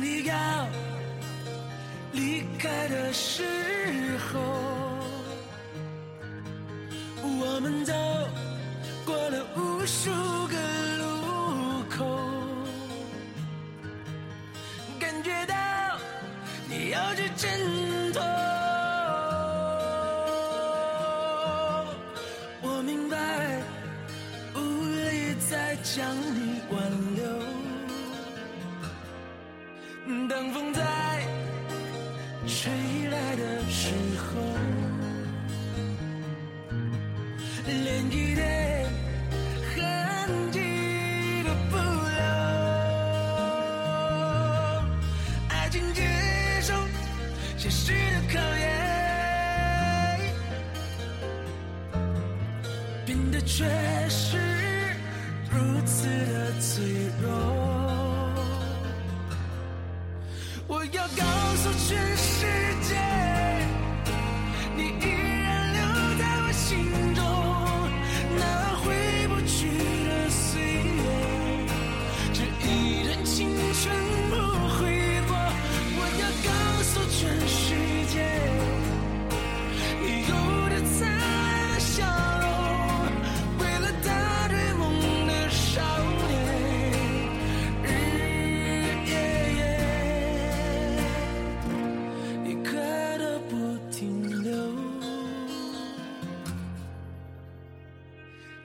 你要离开的时候，我们走过了无数当风在吹来的时候，连一点痕迹都不留。爱情接受现实的考验，变得却是如此的脆弱。我要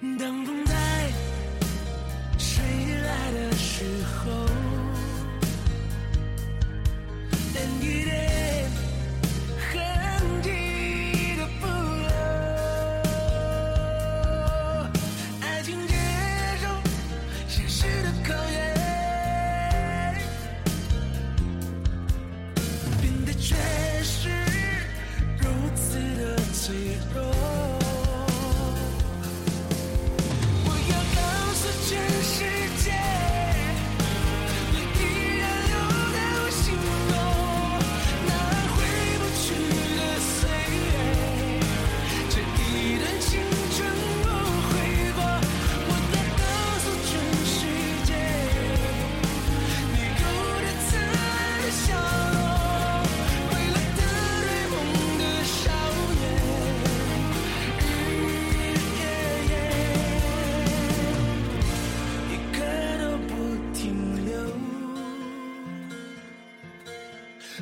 当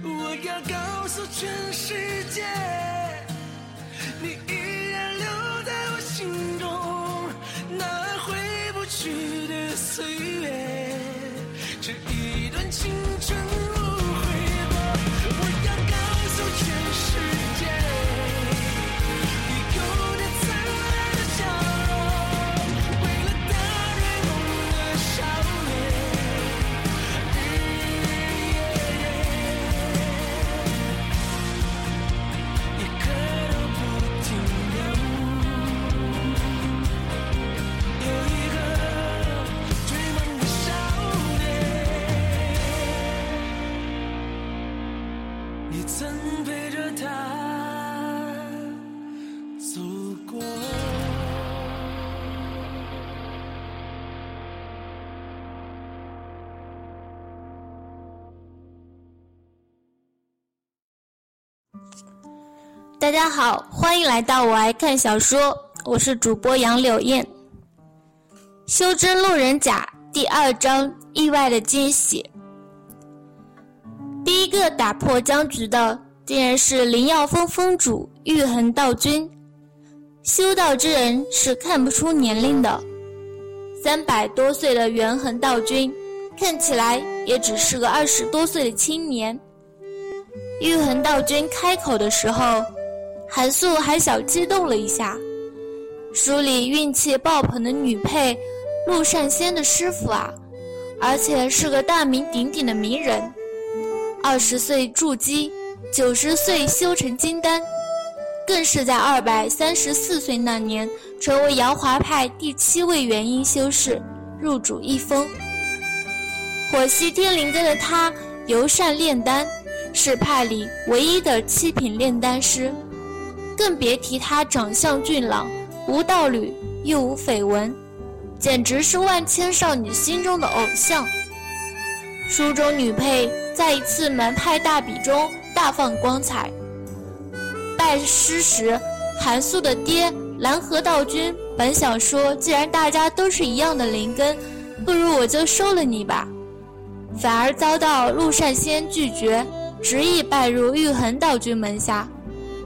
我要告诉全世界，你依然留在我心中，那回不去的岁月。这一段青春你曾陪着他走过。大家好，欢迎来到我爱看小说，我是主播杨柳燕。修真路人甲第二章意外的惊喜。第一个打破僵局的，竟然是灵耀峰峰主玉衡道君。修道之人是看不出年龄的，三百多岁的元衡道君，看起来也只是个二十多岁的青年。玉衡道君开口的时候，韩素还小激动了一下。书里运气爆棚的女配陆善仙的师傅啊，而且是个大名鼎鼎的名人。二十岁筑基，九十岁修成金丹，更是在二百三十四岁那年成为瑶华派第七位元婴修士，入主一峰。火系天灵根的他尤善炼丹，是派里唯一的七品炼丹师，更别提他长相俊朗，无道侣又无绯闻，简直是万千少女心中的偶像。书中女配在一次门派大比中大放光彩。拜师时，韩素的爹蓝河道君本想说，既然大家都是一样的灵根，不如我就收了你吧，反而遭到陆善仙拒绝，执意拜入玉衡道君门下，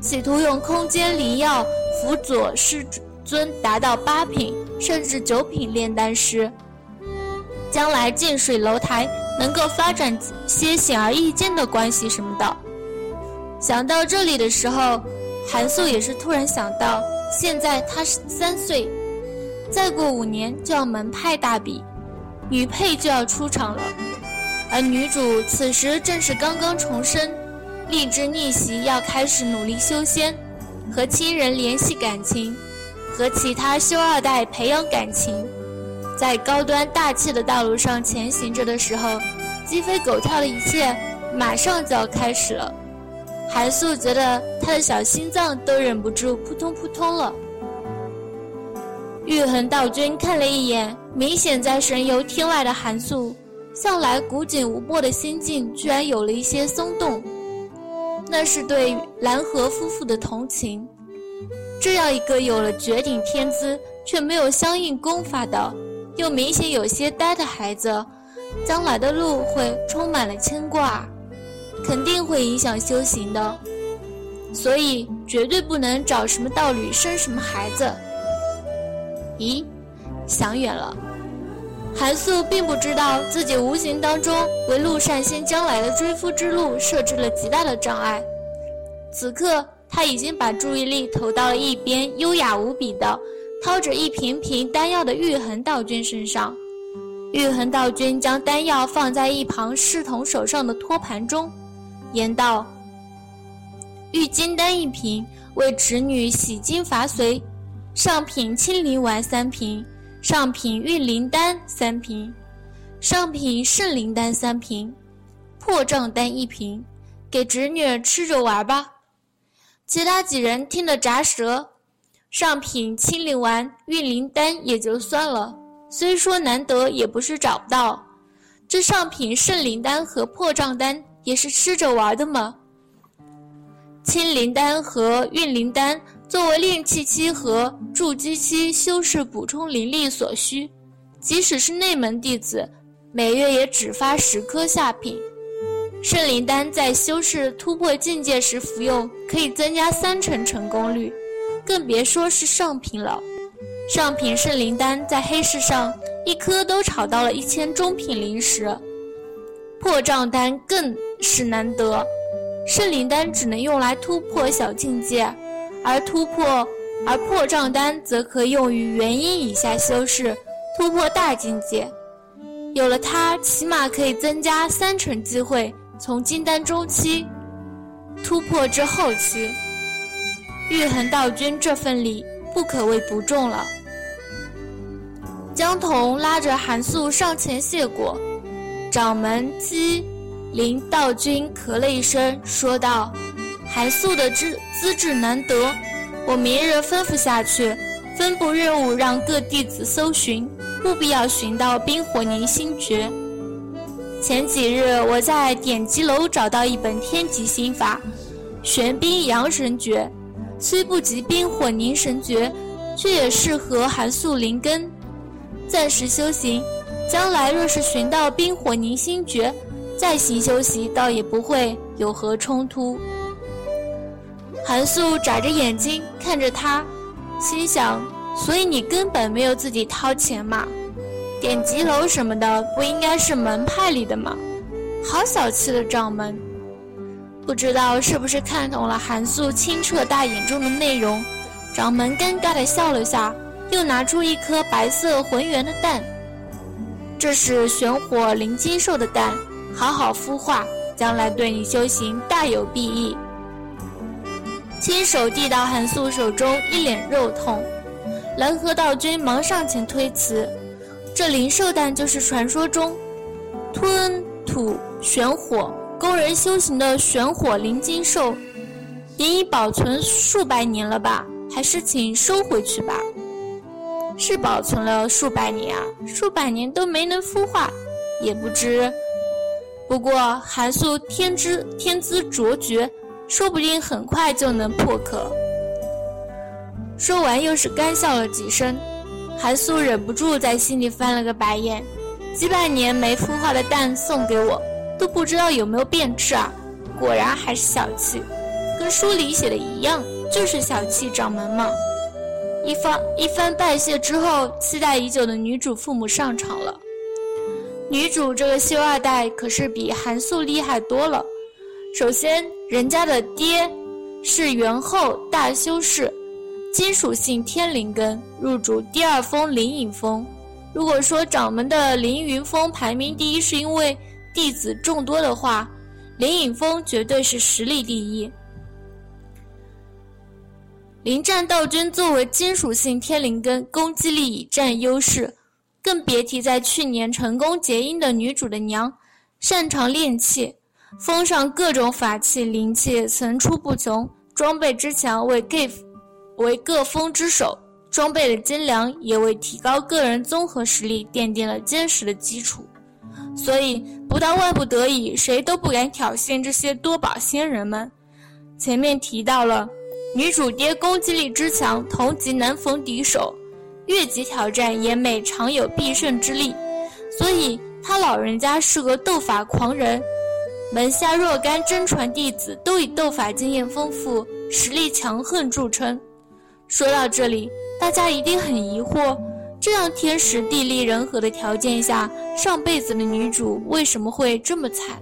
企图用空间灵药辅佐师尊达到八品甚至九品炼丹师，将来近水楼台能够发展些显而易见的关系什么的。想到这里的时候，韩素也是突然想到，现在他是三岁，再过五年就要门派大比。女配就要出场了，而女主此时正是刚刚重生，立志逆袭，要开始努力修仙，和亲人联系感情，和其他修二代培养感情，在高端大气的道路上前行着的时候，鸡飞狗跳的一切马上就要开始了。韩素觉得他的小心脏都忍不住扑通扑通了。玉衡道君看了一眼。明显在神游天外的韩素，向来古井无波的心境居然有了一些松动，那是对蓝河夫妇的同情。这样一个有了绝顶天资却没有相应功法的，又明显有些呆的孩子，将来的路会充满了牵挂，肯定会影响修行的，所以绝对不能找什么道侣生什么孩子。咦？想远了，韩素并不知道自己无形当中为陆善仙将来的追夫之路设置了极大的障碍。此刻，他已经把注意力投到了一边优雅无比的掏着一瓶瓶丹药的玉衡道君身上。玉衡道君将丹药放在一旁侍童手上的托盘中，言道：“玉金丹一瓶，为侄女洗金伐髓；上品清灵丸三瓶。”上品玉灵丹三瓶，上品圣灵丹三瓶，破障丹一瓶，给侄女吃着玩吧。其他几人听得咂舌。上品清灵丸、运灵丹也就算了，虽说难得，也不是找不到。这上品圣灵丹和破障丹也是吃着玩的吗？清灵丹和运灵丹。作为炼气期和筑基期修士补充灵力所需，即使是内门弟子，每月也只发十颗下品。圣灵丹在修士突破境界时服用，可以增加三成成功率，更别说是上品了。上品圣灵丹在黑市上一颗都炒到了一千中品灵石，破障丹更是难得。圣灵丹只能用来突破小境界。而突破，而破障丹则可用于元婴以下修士突破大境界。有了它，起码可以增加三成机会从金丹中期突破至后期。玉衡道君这份礼不可谓不重了。江童拉着韩素上前谢过，掌门姬灵道君咳了一声，说道。韩素的资资质难得，我明日吩咐下去，分部任务让各弟子搜寻，务必要寻到冰火凝心诀。前几日我在典籍楼找到一本天级心法——玄冰阳神诀，虽不及冰火凝神诀，却也适合韩素灵根。暂时修行，将来若是寻到冰火凝心诀，再行修习，倒也不会有何冲突。韩素眨着眼睛看着他，心想：所以你根本没有自己掏钱嘛？典籍楼什么的不应该是门派里的吗？好小气的掌门！不知道是不是看懂了韩素清澈大眼中的内容，掌门尴尬的笑了下，又拿出一颗白色浑圆的蛋，这是玄火灵金兽的蛋，好好孵化，将来对你修行大有裨益。亲手递到韩素手中，一脸肉痛。蓝河道君忙上前推辞：“这灵兽蛋就是传说中吞吐玄火供人修行的玄火灵金兽，也已保存数百年了吧？还是请收回去吧。”是保存了数百年啊，数百年都没能孵化，也不知。不过韩素天资天资卓绝，说不定很快就能破壳。说完，又是干笑了几声。韩素忍不住在心里翻了个白眼：几百年没孵化的蛋送给我，都不知道有没有变质啊！果然还是小气，跟书里写的一样，就是小气掌门嘛。一番一番拜谢之后，期待已久的女主父母上场了。女主这个秀二代可是比韩素厉害多了。首先，人家的爹是元后大修士，金属性天灵根，入主第二峰灵隐峰。如果说掌门的凌云峰排名第一是因为弟子众多的话，灵隐峰绝对是实力第一。临战道君作为金属性天灵根，攻击力已占优势，更别提在去年成功结姻的女主的娘，擅长炼器，封上各种法器灵器层出不穷，装备之强为 give 为各峰之首，装备的精良也为提高个人综合实力奠定了坚实的基础。所以不到万不得已，谁都不敢挑衅这些多宝仙人们。前面提到了。女主爹攻击力之强，同级难逢敌手，越级挑战也每常有必胜之力，所以他老人家是个斗法狂人，门下若干真传弟子都以斗法经验丰富、实力强横著称。说到这里，大家一定很疑惑：这样天时地利人和的条件下，上辈子的女主为什么会这么惨？